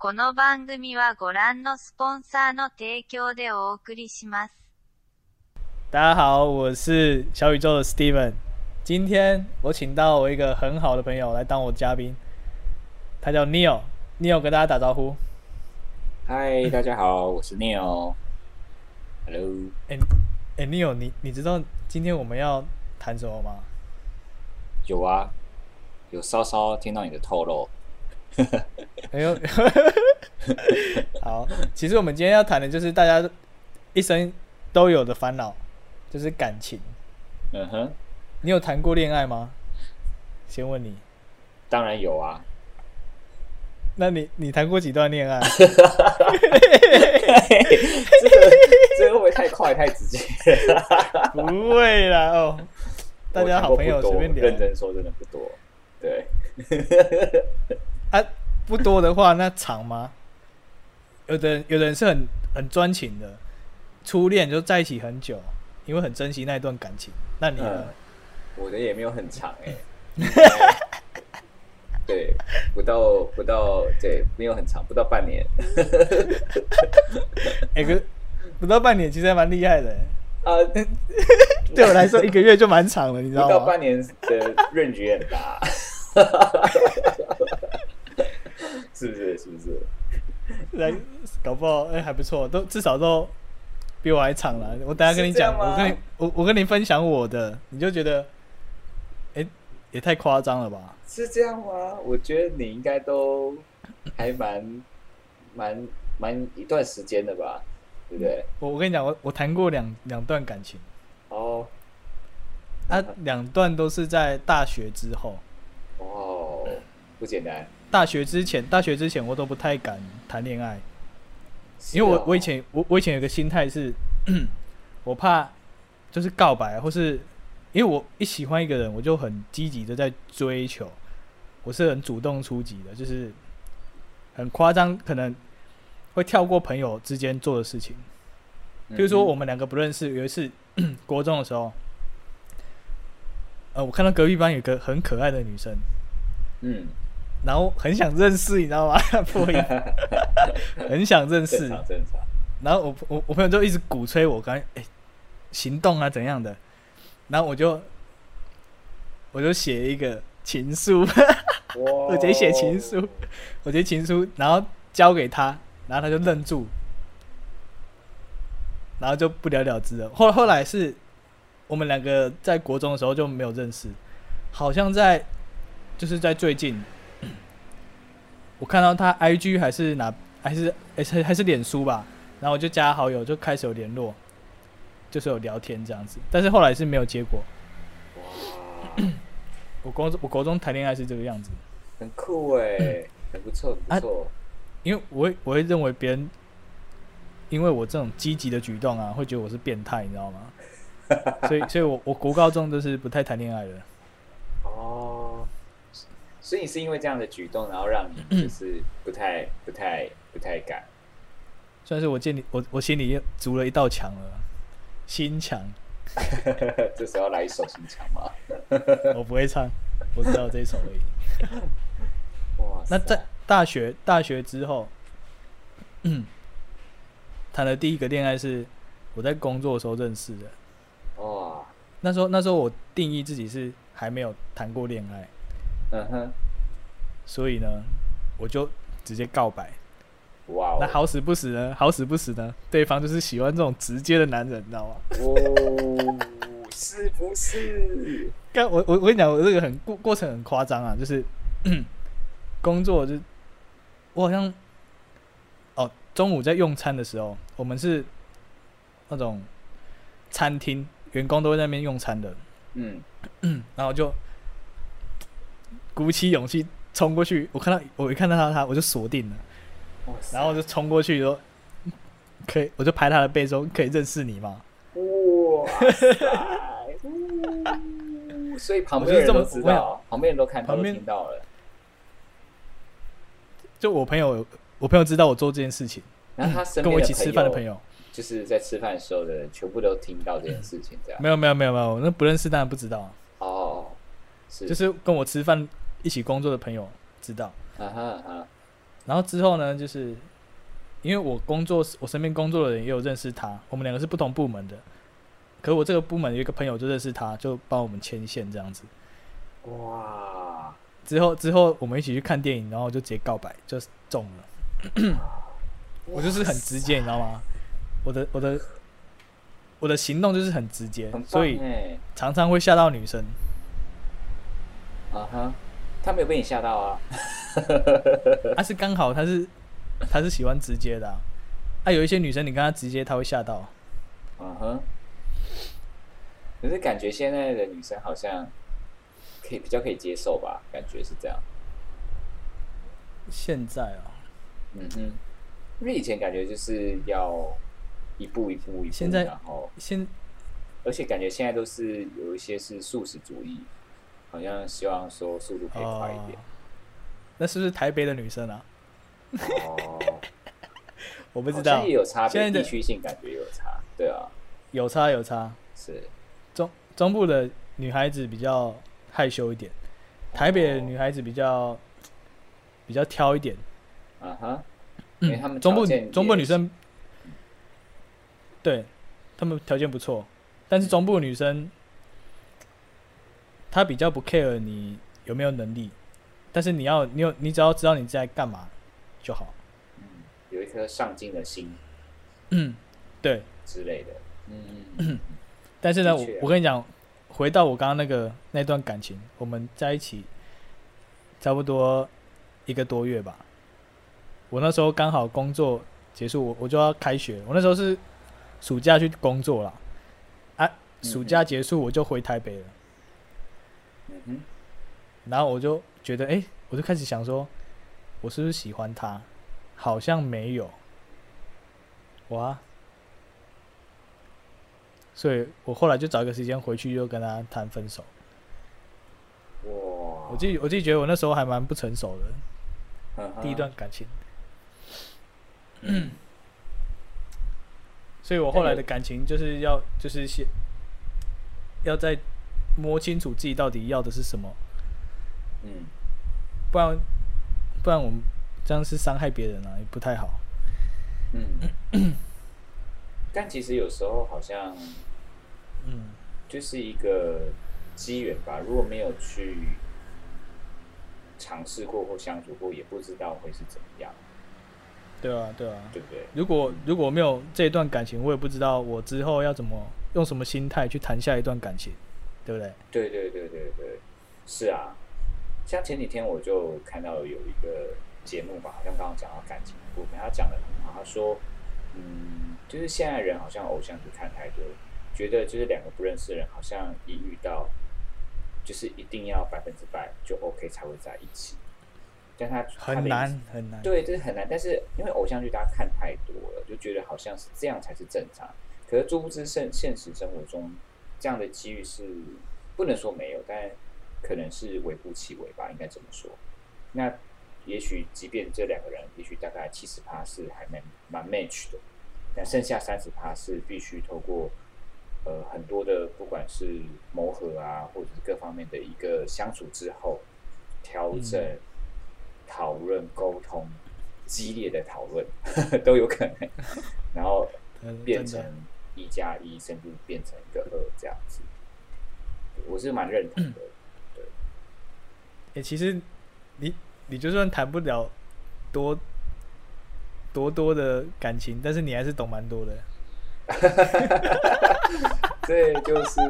この番組はご覧のスポンサーの提供でお送りします。大家好，我是小宇宙的 Steven。今天我请到我一个很好的朋友来当我嘉宾，他叫 Neil。Neil 跟大家打招呼。嗨，大家好，我是 Neil。Hello。哎哎，Neil，你你知道今天我们要谈什么吗？有啊，有稍稍听到你的透露。 哎呦，好，其实我们今天要谈的就是大家一生都有的烦恼，就是感情。嗯哼，你有谈过恋爱吗？先问你。当然有啊。那你你谈过几段恋爱？这个这个会不会太快太直接？不会啦哦，大家好朋友随便聊。认真说，真的不多。对。啊，不多的话，那长吗？有的有的人是很很专情的，初恋就在一起很久，因为很珍惜那一段感情。那你呢？我的也没有很长哎。对，不到不到，对，没有很长，不到半年。哎哥，不到半年其实还蛮厉害的啊。对我来说，一个月就蛮长了，你知道吗？不到半年的润局很大。是不是？是不是？来，搞不好哎还不错，都至少都比我还长了。我等下跟你讲，我跟你我我跟你分享我的，你就觉得哎也太夸张了吧？是这样吗？我觉得你应该都还蛮蛮蛮一段时间的吧，对不对？我我跟你讲，我我谈过两两段感情哦，啊，两段都是在大学之后哦，不简单。大学之前，大学之前我都不太敢谈恋爱，因为我我以前我我以前有个心态是，我怕就是告白，或是因为我一喜欢一个人，我就很积极的在追求，我是很主动出击的，就是很夸张，可能会跳过朋友之间做的事情，比如说我们两个不认识，有一次 国中的时候，呃，我看到隔壁班有个很可爱的女生，嗯。然后很想认识，你知道吗？破音，很想认识。然后我我我朋友就一直鼓吹我，刚哎行动啊怎样的。然后我就我就写一个情书，我直接写情书，我直接情书，然后交给他，然后他就愣住，然后就不了了之了。后后来是我们两个在国中的时候就没有认识，好像在就是在最近。我看到他 I G 还是哪还是还是还是脸书吧，然后我就加好友，就开始有联络，就是有聊天这样子，但是后来是没有结果。我国中我国中谈恋爱是这个样子，很酷哎，很不错不错。因为我会我会认为别人，因为我这种积极的举动啊，会觉得我是变态，你知道吗？所以所以我我国高中都是不太谈恋爱的。哦。所以你是因为这样的举动，然后让你 就是不太、不太、不太敢。算是我见你我我心里筑了一道墙了，心墙。这时候来一首心墙吗？我不会唱，我知道这一首而已。哇！那在大学大学之后，谈的第一个恋爱是我在工作的时候认识的。哇！那时候那时候我定义自己是还没有谈过恋爱。嗯哼，所以呢，我就直接告白。哇！那好死不死呢？好死不死呢？对方就是喜欢这种直接的男人，你知道吗？哦，是不是？刚我我我跟你讲，我这个很过过程很夸张啊，就是 工作就我好像哦，中午在用餐的时候，我们是那种餐厅，员工都在那边用餐的。嗯嗯，然后就。鼓起勇气冲过去，我看到我一看到他，他我就锁定了，然后我就冲过去说：“可以，我就拍他的背说可以认识你吗？”哇塞！所以旁边人都知道，旁边人都看，旁边听到了。就我朋友，我朋友知道我做这件事情，然后他跟我一起吃饭的朋友，就是在吃饭的时候的人，全部都听到这件事情，这样。没有没有没有没有，那不认识当然不知道。哦，是，就是跟我吃饭。一起工作的朋友知道，啊哈哈，然后之后呢，就是因为我工作，我身边工作的人也有认识他，我们两个是不同部门的。可我这个部门有一个朋友就认识他，就帮我们牵线这样子。哇，之后之后我们一起去看电影，然后就直接告白，就中了。我就是很直接，你知道吗？我的我的我的行动就是很直接所以哎，常常会吓到女生。啊哈，他没有被你吓到啊？啊，是刚好他是他是喜欢直接的啊。啊，有一些女生你跟她直接，她会吓到。嗯哼。可是感觉现在的女生好像可以比较可以接受吧？感觉是这样。现在啊，嗯哼，因为以前感觉就是要一步一步一步，现在然后现而且感觉现在都是有一些是素食主义，好像希望说速度可以快一点。那是不是台北的女生啊？哦，我不知道也，有差别，现在的地区性感觉有差。对啊，有差有差。是中中部的女孩子比较害羞一点，台北的女孩子比较比较挑一点。啊哈，因为他们嗯中部中部女生，对，她们条件不错，但是中部女生她比较不 care 你有没有能力，但是你要你有你只要知道你在干嘛就好。嗯有一颗上进的心嗯，对。之类的。嗯嗯嗯但是呢，我我跟你讲，回到我刚刚那个那段感情，我们在一起差不多一个多月吧。我那时候刚好工作结束，我我就要开学，我那时候是暑假去工作了，啊，暑假结束我就回台北了，嗯哼，然后我就觉得，哎、我就开始想说，我是不是喜欢他？好像没有，哇，所以我后来就找一个时间回去，就跟他谈分手。哇，我自己我自己觉得我那时候还蛮不成熟的，第一段感情。所以我后来的感情就是要就是先要再摸清楚自己到底要的是什么，嗯，不然不然我们这样是伤害别人啊，也不太好。嗯，但其实有时候好像嗯，就是一个机缘吧，如果没有去尝试过或相处过，也不知道会是怎么样，对啊对啊。对不对？如果如果没有这一段感情，我也不知道我之后要怎么用什么心态去谈下一段感情，对不对？对对对对对，是啊。像前几天我就看到有一个节目吧，好像刚刚讲到感情的部分，他讲的很好。他说，嗯，就是现在人好像偶像剧看太多，觉得就是两个不认识的人，好像一遇到，就是一定要百分之百就 OK 才会在一起。但他很难很难。对，这是很难。但是因为偶像剧大家看太多了，就觉得好像是这样才是正常。可是殊不知现现实生活中，这样的机遇是不能说没有，但可能是微乎其微吧，应该这么说。那也许即便这两个人，也许大概七十趴是还蛮蛮 match 的，但剩下三十趴是必须透过呃很多的不管是磨合啊，或者是各方面的一个相处之后调整。嗯讨论、沟通、激烈的讨论 都有可能，然后 嗯变成一加一，甚至变成一个二这样子。我是蛮认同的。诶、其实你你就算谈不了多多多的感情，但是你还是懂蛮多的。对就是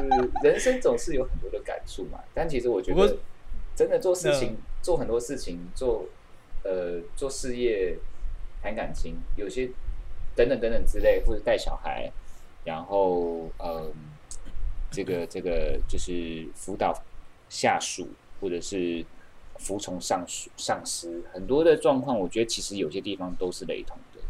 人生总是有很多的感触嘛。但其实我觉得，真的做事情、做很多事情、做呃做事业、谈感情，有些等等等等之类，或者带小孩，然后呃，这个这个就是辅导下属，或者是服从上属上司，很多的状况，我觉得其实有些地方都是雷同的。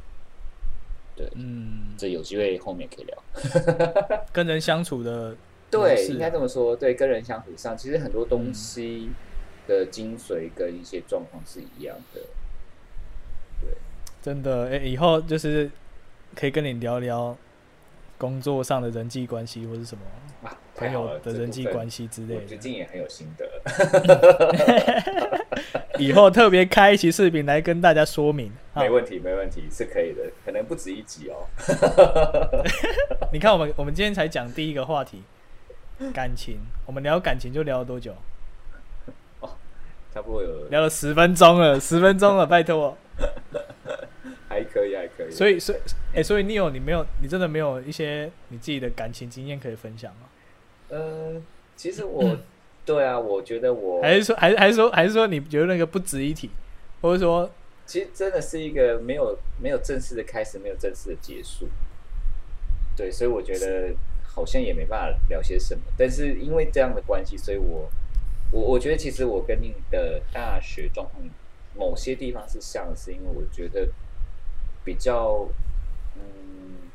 对，嗯，这有机会后面可以聊。跟人相处的 对，应该这么说。对，跟人相处上，其实很多东西的精髓跟一些状况是一样的。真的，哎、以后就是可以跟你聊聊工作上的人际关系或是什么啊，朋友的人际关。系之类的最。近也很有心得。以后特别开一期视频来跟大家说明。啊没问题，没问题，是可以的，可能不止一集哦。你看，我们我们今天才讲第一个话题，感情，我们聊感情就聊了多久？差不多有，聊了十分钟了，十分钟了，拜托。所以，所以，哎、所以你有你没有，你真的没有一些你自己的感情经验可以分享吗？呃，其实我，对啊，我觉得我还是说，还是还是说，还是说你觉得那个不值一提，或者说，其实真的是一个没有没有正式的开始，没有正式的结束。对，所以我觉得好像也没办法聊些什么。但是因为这样的关系，所以我我我觉得其实我跟你的大学状况某些地方是像的，是因为我觉得比较嗯，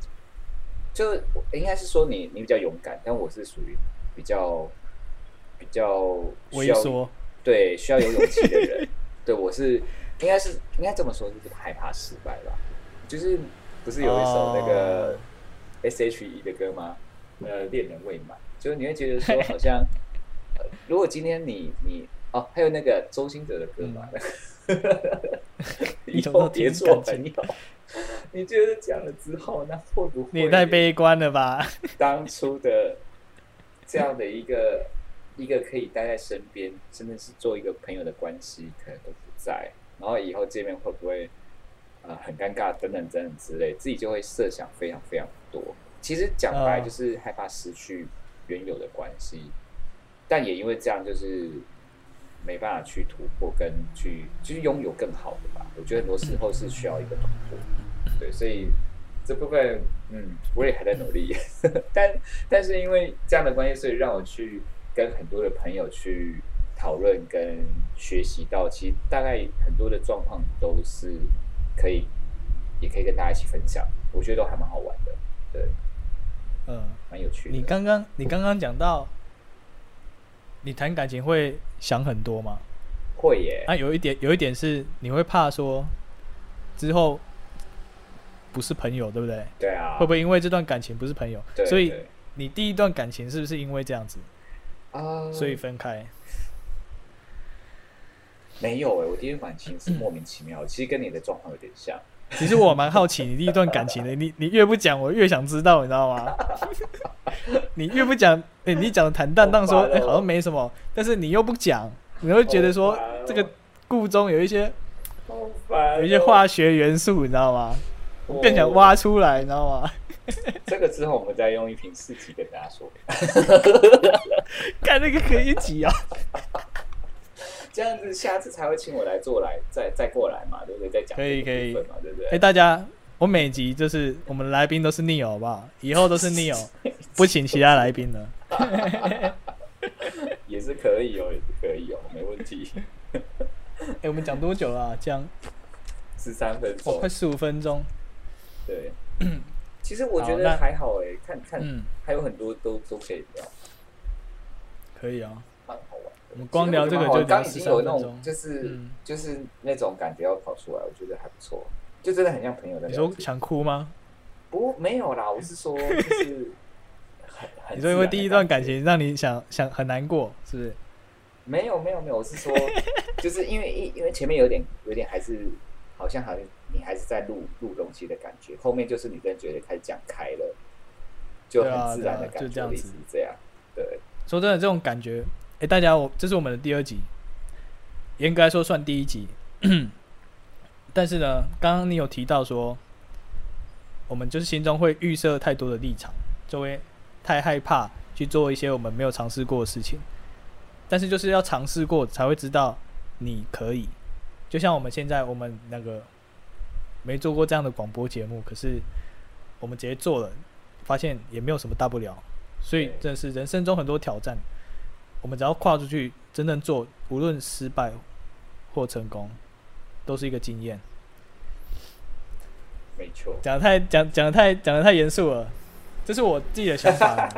就应该是说你你比较勇敢，但我是属于比较比较需要，对，需要有勇气的人。对我是应该是应该这么说，就是害怕失败吧。就是不是有一首那个哦 S H E 的歌吗？呃，恋人未满，就是你会觉得说好像，呃如果今天你你哦，还有那个周兴哲的歌嘛，以后别做朋友。你觉得讲了之后，那会不会你也太悲观了吧？当初的这样的一个 一个可以待在身边，真的是做一个朋友的关系，可能都不在。然后以后见面会不会呃很尴尬，等等等等之类，自己就会设想非常非常多。其实讲白哦就是害怕失去原有的关系，但也因为这样，就是没办法去突破跟去就是拥有更好的吧。我觉得很多时候是需要一个突破，对，所以这部分嗯，我也还在努力，但但是因为这样的关系，所以让我去跟很多的朋友去讨论跟学习到，其实大概很多的状况都是可以，也可以跟大家一起分享，我觉得都还蛮好玩的，对，嗯，蛮有趣的。你刚刚你刚刚讲到，你谈感情会想很多吗？会耶，啊，有一点有一点是你会怕说之后不是朋友，对不对？对啊，会不会因为这段感情不是朋友，对？所以你第一段感情是不是因为这样子，啊，所以分开？没有哎，我第一段感情是莫名其妙，其实跟你的状况有点像。其实我蛮好奇你第一段感情的，你你越不讲，我越想知道，你知道吗？你越不讲，哎、你讲的坦荡荡说，哎、好像没什么，但是你又不讲，你会觉得说这个故中有一些有一些化学元素，你知道吗？我更想挖出来，你知道吗？这个之后，我们再用一瓶四级跟大家说，看那个可以一起啊！这样子下次才会请我来做来，再再过来嘛，对不对？再讲可以可以嘛，对不对？哎、大家，我每集就是我们来宾都是 Neo 好不好？以后都是 Neo，不请其他来宾了。也是可以哦，也是可以哦，没问题。哎、我们讲多久了、啊？讲十三分哦，钟快，十五分钟。对。其实我觉得还好哎，看看嗯，还有很多都都可以聊，可以啊。蛮好。我们光聊这个就聊刚已经有那种就是嗯就是那种感觉要跑出来，我觉得还不错，就真的很像朋友的你说。想哭吗？不没有啦，我是说就是很很你说因为第一段感情让你想想很难过，是不是？没有没有没有，我是说，就是因为因因为前面有点有点还是好像好像你还是在录录东西的感觉，后面就是你真的觉得开始讲开了，就很自然的感觉，这样子这样，对，说真的，这种感觉，哎、大家我这是我们的第二集，严格来说算第一集，但是呢，刚刚你有提到说，我们就是心中会预设太多的立场，就会太害怕去做一些我们没有尝试过的事情，但是就是要尝试过才会知道你可以，就像我们现在我们那个没做过这样的广播节目，可是我们直接做了，发现也没有什么大不了，所以对。真的是人生中很多挑战，我们只要跨出去，真正做，无论失败或成功，都是一个经验。没错，讲的太讲讲的太讲的太严肃了，这是我自己的想法。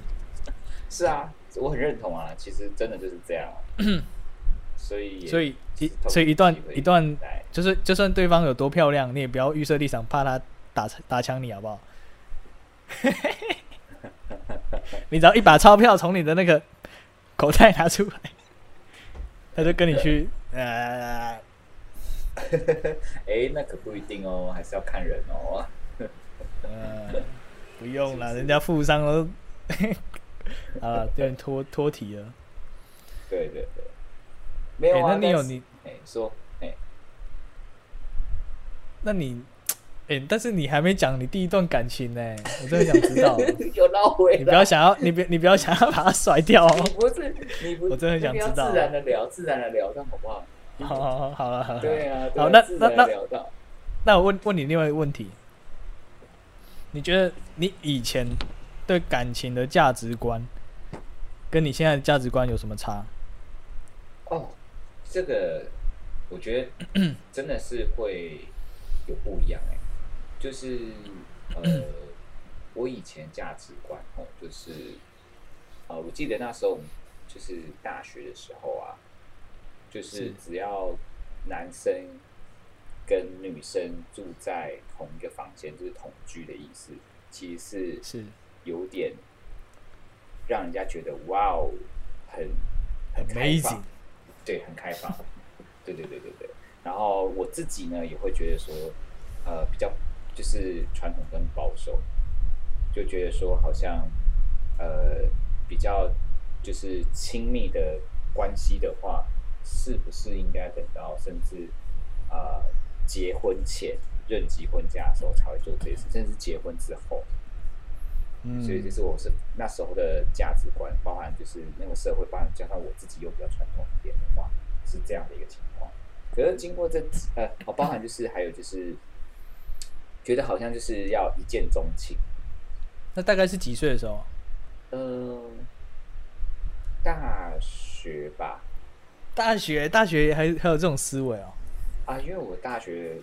是啊，我很认同啊，其实真的就是这样啊，所以所以一所以一段一段就是，就算对方有多漂亮，你也不要预设立场，怕他打打枪你，好不好？你只要一把钞票从你的那个口袋拿出来，他就跟你去呃，哎，那可不一定哦，还是要看人哦。呃，不用了，人家富商都 啊，有点脱脱题了。对对对，没有哎啊。那你有你，哎说哎，那你，哎、但是你还没讲你第一段感情呢，我真的想知道。有绕回。你不要想要，你别你不要想要把它甩掉。不是你不，我真的很想知道自然的聊，自然的聊到好不好？好好好，好了好了。对啊，好，啊那那那。那我问问你另外一个问题，你觉得你以前对感情的价值观，跟你现在的价值观有什么差？哦，这个我觉得真的是会有不一样哎、就是呃，我以前价值观哦，就是啊、我记得那时候就是大学的时候啊，就是是只要男生跟女生住在同一个房间，就是同居的意思，其实是是。有点让人家觉得哇哦，很很开放，对，很开放，对对对对对。然后我自己呢也会觉得说，呃，比较就是传统跟保守，就觉得说好像呃比较就是亲密的关系的话，是不是应该等到甚至呃结婚前认及婚嫁的时候才会做这些事，甚至结婚之后。嗯，所以就是我是那时候的价值观，包含就是那个社会，包含加上我自己又比较传统一点的话，是这样的一个情况。可是经过这呃，哦，包含就是还有就是，觉得好像就是要一见钟情。那大概是几岁的时候？嗯、大学吧，大学，大学还还有这种思维哦。啊，因为我大学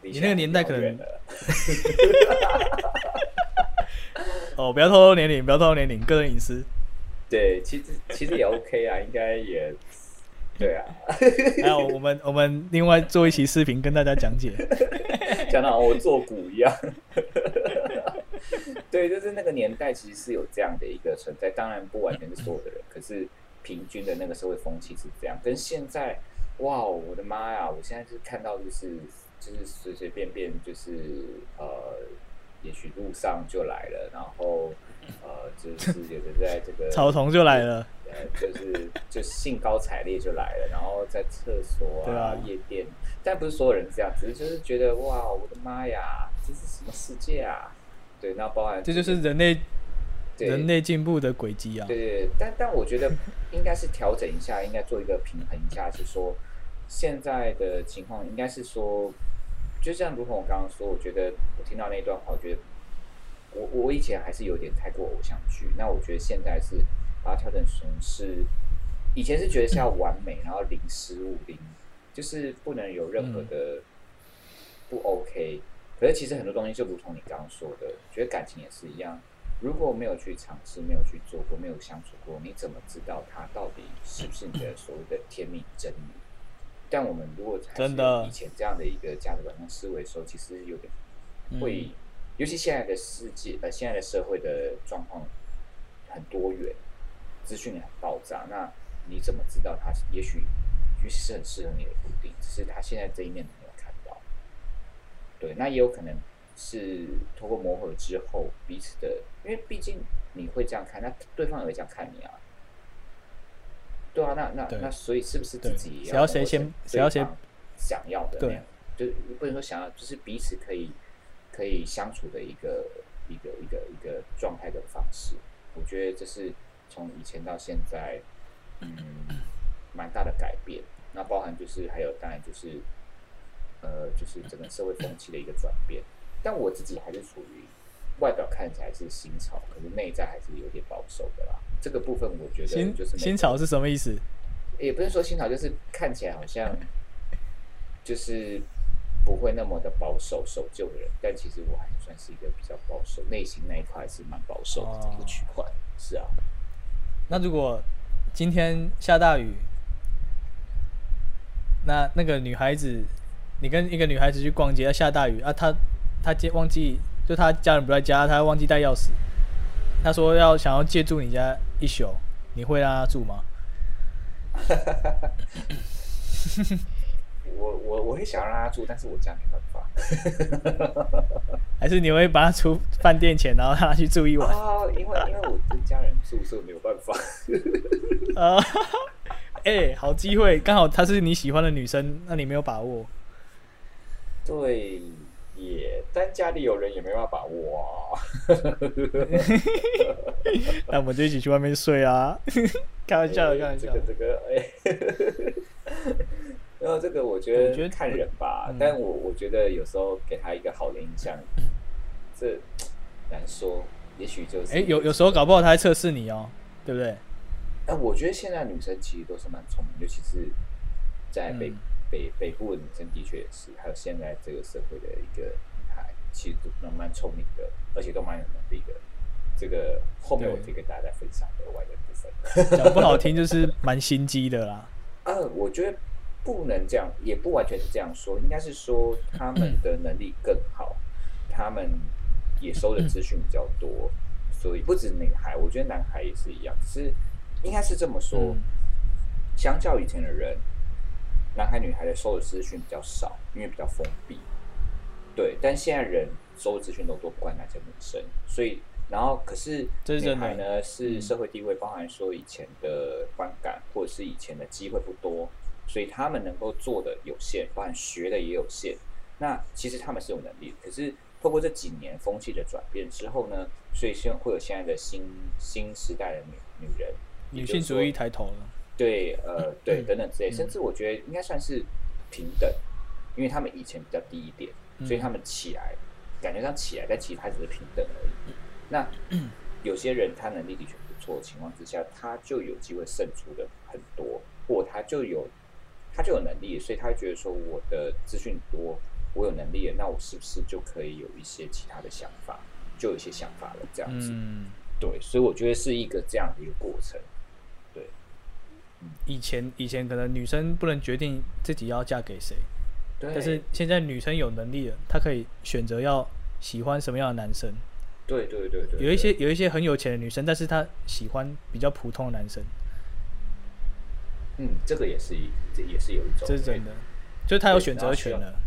你那个年代可能 哦，不要透露年龄，不要透露年龄，个人隐私。对，其实其实也 OK 啊，应该也对啊。还有我们我们另外做一期视频跟大家讲解。讲到我做股一样。对，就是那个年代其实是有这样的一个存在，当然不完全是所有的人，可是平均的那个社会风气是这样。跟现在，哇，我的妈呀！我现在就是看到就是就是随随便便就是呃，也许路上就来了，然后呃，就是有的在这个草丛就来了，呃，就是就兴高采烈就来了，然后在厕所对啊夜店，但不是所有人这样，只是就是觉得哇，我的妈呀，这是什么世界啊？对，那包含这就是人类人类进步的轨迹啊。对对对，但但我觉得应该是调整一下，应该做一个平衡一下，是说现在的情况应该是说，就像如同我刚刚说，我觉得我听到那段话，我觉得我我以前还是有点太过偶像剧，那我觉得现在是把它调整成是，以前是觉得是要完美，然后零失误，零就是不能有任何的不 OK。可是其实很多东西就如同你刚刚说的，觉得感情也是一样，如果没有去尝试，没有去做过，没有相处过，你怎么知道它到底是不是你的所谓的天命真理？但我们如果还是真的以前这样的一个价值观跟思维的时候，其实有点会，尤其现在的世界，呃，现在的社会的状况很多元，资讯也很爆炸，那你怎么知道它也许也许是很适合你的，不一定，只是他现在这一面没有看到。对，那也有可能是通过磨合之后，彼此的，因为毕竟你会这样看，那对方也会这样看你啊。对啊，那那那所以是不是自己也要谁先谁要先想要的那样，就不能说想要，就是彼此可以可以相处的一个一个一个一个状态的方式。我觉得这是从以前到现在，嗯，蛮大的改变。那包含就是还有当然就是，呃，就是整个社会风气的一个转变。但我自己还是属于外表看起来是新潮，可是内在还是有点保守的啦。这个部分我觉得新新潮是什么意思？也不是说新潮，就是看起来好像就是不会那么的保守守旧的人，但其实我还算是一个比较保守，内心那一块是蛮保守的这个区块。是啊，那如果今天下大雨，那那个女孩子，你跟一个女孩子去逛街，下大雨啊，她她接忘记，就她家人不在家，她忘记带钥匙，她说要想要借住你家一宿，你会让她住吗？我我我会想让他住，但是我家没办法。还是你会把他出饭店钱，然后让他去住一晚？啊，因为因为我跟家人住宿没有办法。啊，哎，好机会，刚好她是你喜欢的女生，那你没有把握。对，也，但家里有人也没办法把握啊。那我们就一起去外面睡啊！开玩笑的，开玩笑。这个这个，哎，然后这个我觉得看人吧，但我我觉得有时候给他一个好的印象，这难说，也许就是哎，有有时候搞不好他在测试你哦，对不对？哎，我觉得现在女生其实都是蛮聪明，尤其是在北北北部的女生的确也是，还有现在这个社会的一个女孩，其实都蛮聪明的，而且都蛮有能力的。这个后面我可以跟大家再分享额外的部分。讲不好听就是蛮心机的啦。啊，我觉得不能这样，也不完全是这样说，应该是说他们的能力更好，他们也收的资讯比较多，所以不止女孩，我觉得男孩也是一样，只是应该是这么说，相较以前的人，男孩女孩的收的资讯比较少，因为比较封闭。对，但现在人收的资讯都多，不管男生女生，所以。然后，可是女孩呢是社会地位，包含说以前的观感，或者是以前的机会不多，所以他们能够做的有限，包含学的也有限。那其实他们是有能力，可是透过这几年风气的转变之后呢，所以现会有现在的新新时代的女女人，女性主义抬头了。对，呃，对，等等之类，甚至我觉得应该算是平等，因为他们以前比较低一点，所以他们起来感觉上起来，但其实他只是平等而已。那有些人他能力的确不错的情况之下，他就有机会胜出的很多，或他就有他就有能力，所以他会觉得说我的资讯多，我有能力了，那我是不是就可以有一些其他的想法，就有一些想法了这样子？嗯对，所以我觉得是一个这样的一个过程。对，以前以前可能女生不能决定自己要嫁给谁，对，但是现在女生有能力了，她可以选择要喜欢什么样的男生。对对对对，有一些有一些很有钱的女生，但是她喜欢比较普通的男生。嗯，这个也是，这也是有一种，这是真的，就是他有选择权了。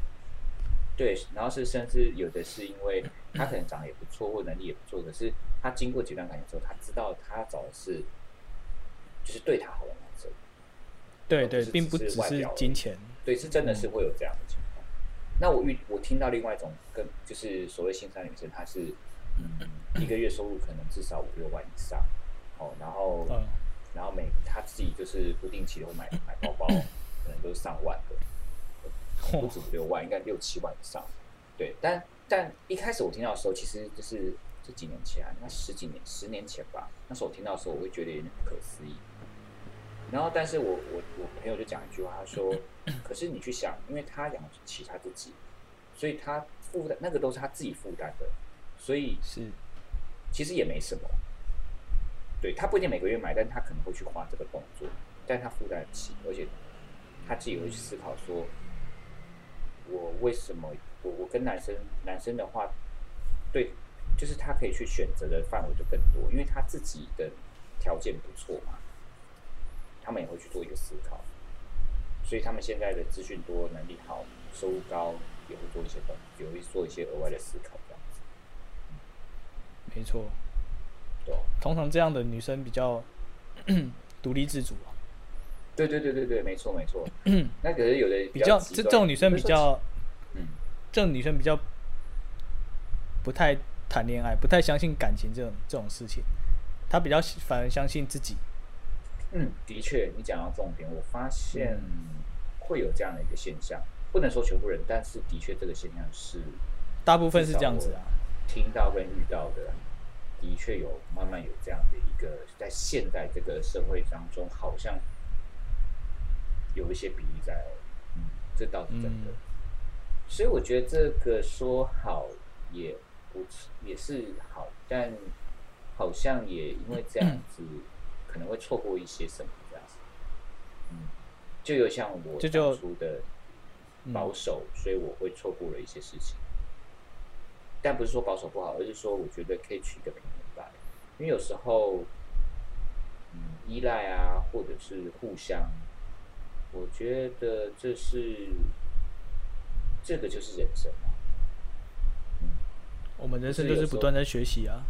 对，然后是甚至有的是因为他可能长得也不错，或能力也不错，可是他经过几段感情之后，他知道他找的是就是对他好的男生。对对，并不只是金钱。对，是真的是会有这样的情况。那我遇我听到另外一种更就是所谓新三女生，她是嗯。一个月收入可能至少五六万以上，哦，然后，然后每他自己就是不定期的会买买包包，可能都是上万的，不止五六万，应该六七万以上。对，但但一开始我听到的时候，其实就是这几年前，应该十几年、十年前吧。那时候我听到的时候，我会觉得有点不可思议。然后，但是我我我朋友就讲一句话，他说：“可是你去想，因为他养起他自己，所以他负担那个都是他自己负担的。”所以是，其实也没什么，对他不一定每个月买，但他可能会去花这个动作，但他负担得起，而且他自己会去思考说，我为什么我我跟男生男生的话，对，就是他可以去选择的范围就更多，因为他自己的条件不错嘛，他们也会去做一个思考，所以他们现在的资讯多，能力好，收入高，也会做一些动，也会做一些额外的思考。没错，通常这样的女生比较 独立自主啊。对对对对对，没错没错。那可是有的比较这这种女生比较，嗯，这种女生比较不太谈恋爱，不太相信感情这种这种事情。她比较反而相信自己。嗯，的确，你讲到重点，我发现会有这样的一个现象，不能说全部人，但是的确这个现象是大部分是这样子啊。听到跟遇到的，的确有慢慢有这样的一个，在现代这个社会当中，好像有一些比例在哦，嗯，这倒是真的。所以我觉得这个说好也不也是好，但好像也因为这样子，可能会错过一些什么这样子。嗯，就有像我当初的保守，所以我会错过了一些事情。但不是说保守不好，而是说我觉得可以取一个平。因为有时候，嗯，依赖啊，或者是互相我觉得这是这个就是人生嘛。嗯，我们人生就是不断在学习啊。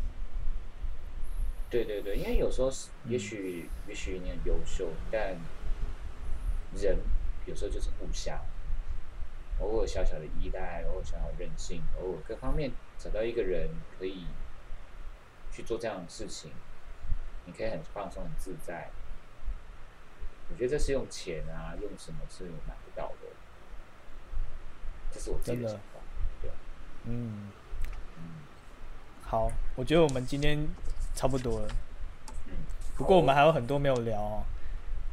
对对对，因为有时候是也许也许你很优秀，但人有时候就是互相，偶尔小小的依赖，偶尔小小的任性，偶尔各方面找到一个人可以去做这样的事情，你可以很放松、很自在。我觉得这是用钱啊，用什么是买不到的。这是我自己的想法，对，嗯，好，我觉得我们今天差不多了。嗯，不过我们还有很多没有聊哦，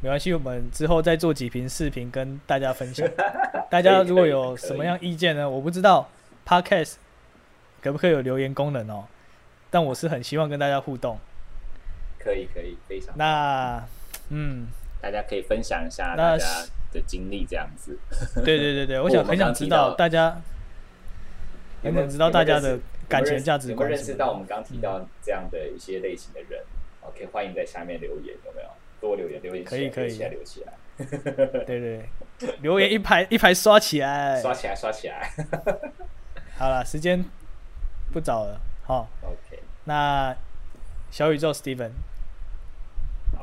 没关系，我们之后再做几瓶视频跟大家分享。大家如果有什么样意见呢？我不知道 Podcast 可不可以有留言功能哦，但我是很希望跟大家互动。可以可以，非常。那，嗯。大家可以分享一下大家的经历，这样子。对对对对，我想很想知道大家有没有知道大家的感情价值观。有没有认识到我们刚提到这样的一些类型的人？OK，欢迎在下面留言，有没有？多留言，留言可以可以，起来留起来。对对，留言一排一排刷起来，刷起来刷起来。好了，时间不早了，好。那小宇宙 Steven，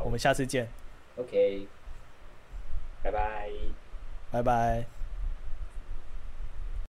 我们下次见。OK，拜拜，拜拜。